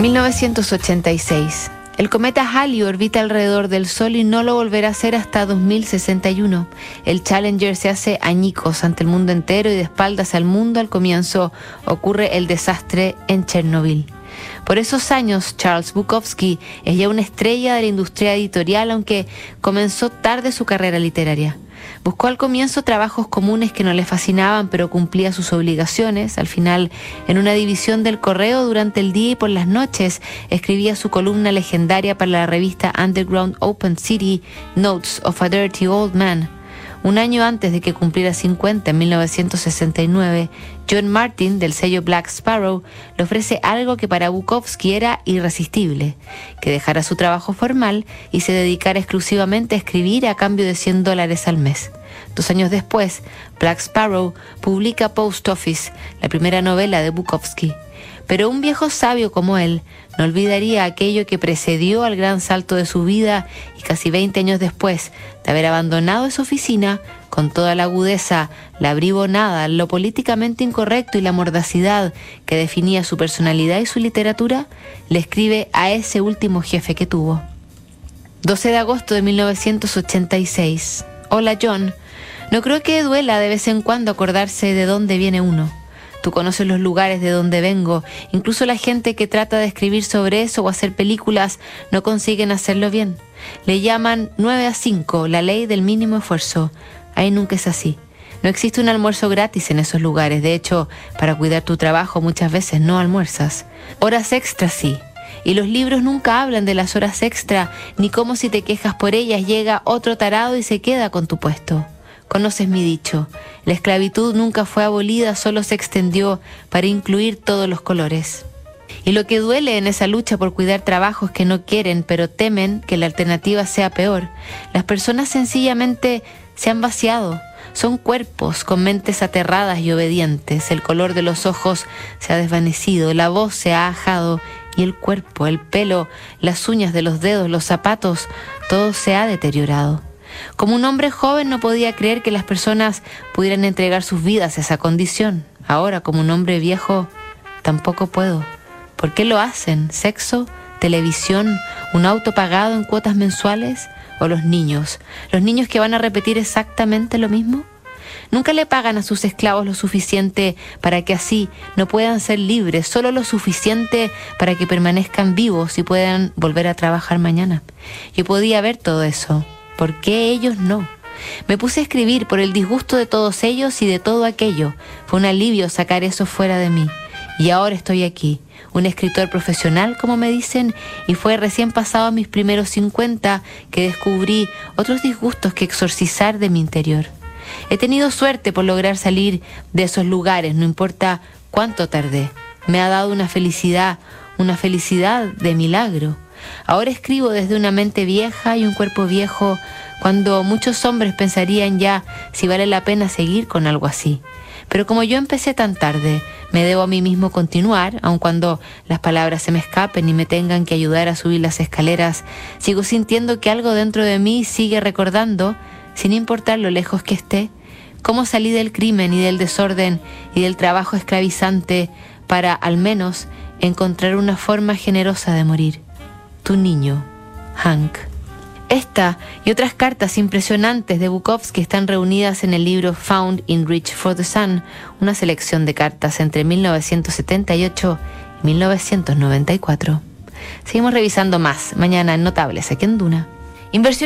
1986. El cometa Halley orbita alrededor del Sol y no lo volverá a hacer hasta 2061. El Challenger se hace añicos ante el mundo entero y de espaldas al mundo al comienzo ocurre el desastre en Chernobyl. Por esos años, Charles Bukowski es ya una estrella de la industria editorial, aunque comenzó tarde su carrera literaria. Buscó al comienzo trabajos comunes que no le fascinaban, pero cumplía sus obligaciones. Al final, en una división del correo durante el día y por las noches, escribía su columna legendaria para la revista Underground Open City, Notes of a Dirty Old Man. Un año antes de que cumpliera 50, en 1969, John Martin, del sello Black Sparrow, le ofrece algo que para Bukowski era irresistible, que dejara su trabajo formal y se dedicara exclusivamente a escribir a cambio de 100 dólares al mes. Dos años después, Black Sparrow publica Post Office, la primera novela de Bukowski. Pero un viejo sabio como él no olvidaría aquello que precedió al gran salto de su vida y casi 20 años después de haber abandonado esa oficina, con toda la agudeza, la bribonada, lo políticamente incorrecto y la mordacidad que definía su personalidad y su literatura, le escribe a ese último jefe que tuvo. 12 de agosto de 1986. Hola John, no creo que duela de vez en cuando acordarse de dónde viene uno. Tú conoces los lugares de donde vengo. Incluso la gente que trata de escribir sobre eso o hacer películas no consiguen hacerlo bien. Le llaman 9 a 5, la ley del mínimo esfuerzo. Ahí nunca es así. No existe un almuerzo gratis en esos lugares. De hecho, para cuidar tu trabajo muchas veces no almuerzas. Horas extras sí. Y los libros nunca hablan de las horas extra, ni cómo si te quejas por ellas llega otro tarado y se queda con tu puesto. Conoces mi dicho, la esclavitud nunca fue abolida, solo se extendió para incluir todos los colores. Y lo que duele en esa lucha por cuidar trabajos que no quieren, pero temen que la alternativa sea peor, las personas sencillamente se han vaciado. Son cuerpos con mentes aterradas y obedientes. El color de los ojos se ha desvanecido, la voz se ha ajado y el cuerpo, el pelo, las uñas de los dedos, los zapatos, todo se ha deteriorado. Como un hombre joven no podía creer que las personas pudieran entregar sus vidas a esa condición. Ahora, como un hombre viejo, tampoco puedo. ¿Por qué lo hacen? ¿Sexo? ¿Televisión? ¿Un auto pagado en cuotas mensuales? ¿O los niños? ¿Los niños que van a repetir exactamente lo mismo? Nunca le pagan a sus esclavos lo suficiente para que así no puedan ser libres, solo lo suficiente para que permanezcan vivos y puedan volver a trabajar mañana. Yo podía ver todo eso, ¿Por qué ellos no? Me puse a escribir por el disgusto de todos ellos y de todo aquello. Fue un alivio sacar eso fuera de mí. Y ahora estoy aquí, un escritor profesional, como me dicen, y fue recién pasado mis primeros 50 que descubrí otros disgustos que exorcizar de mi interior. He tenido suerte por lograr salir de esos lugares, no importa cuánto tardé. Me ha dado una felicidad, una felicidad de milagro. Ahora escribo desde una mente vieja y un cuerpo viejo cuando muchos hombres pensarían ya si vale la pena seguir con algo así. Pero como yo empecé tan tarde, me debo a mí mismo continuar, aun cuando las palabras se me escapen y me tengan que ayudar a subir las escaleras, sigo sintiendo que algo dentro de mí sigue recordando, sin importar lo lejos que esté, cómo salí del crimen y del desorden y del trabajo esclavizante para, al menos, encontrar una forma generosa de morir tu niño, Hank. Esta y otras cartas impresionantes de Bukowski están reunidas en el libro Found in Reach for the Sun, una selección de cartas entre 1978 y 1994. Seguimos revisando más mañana en Notables aquí en Duna. Inversión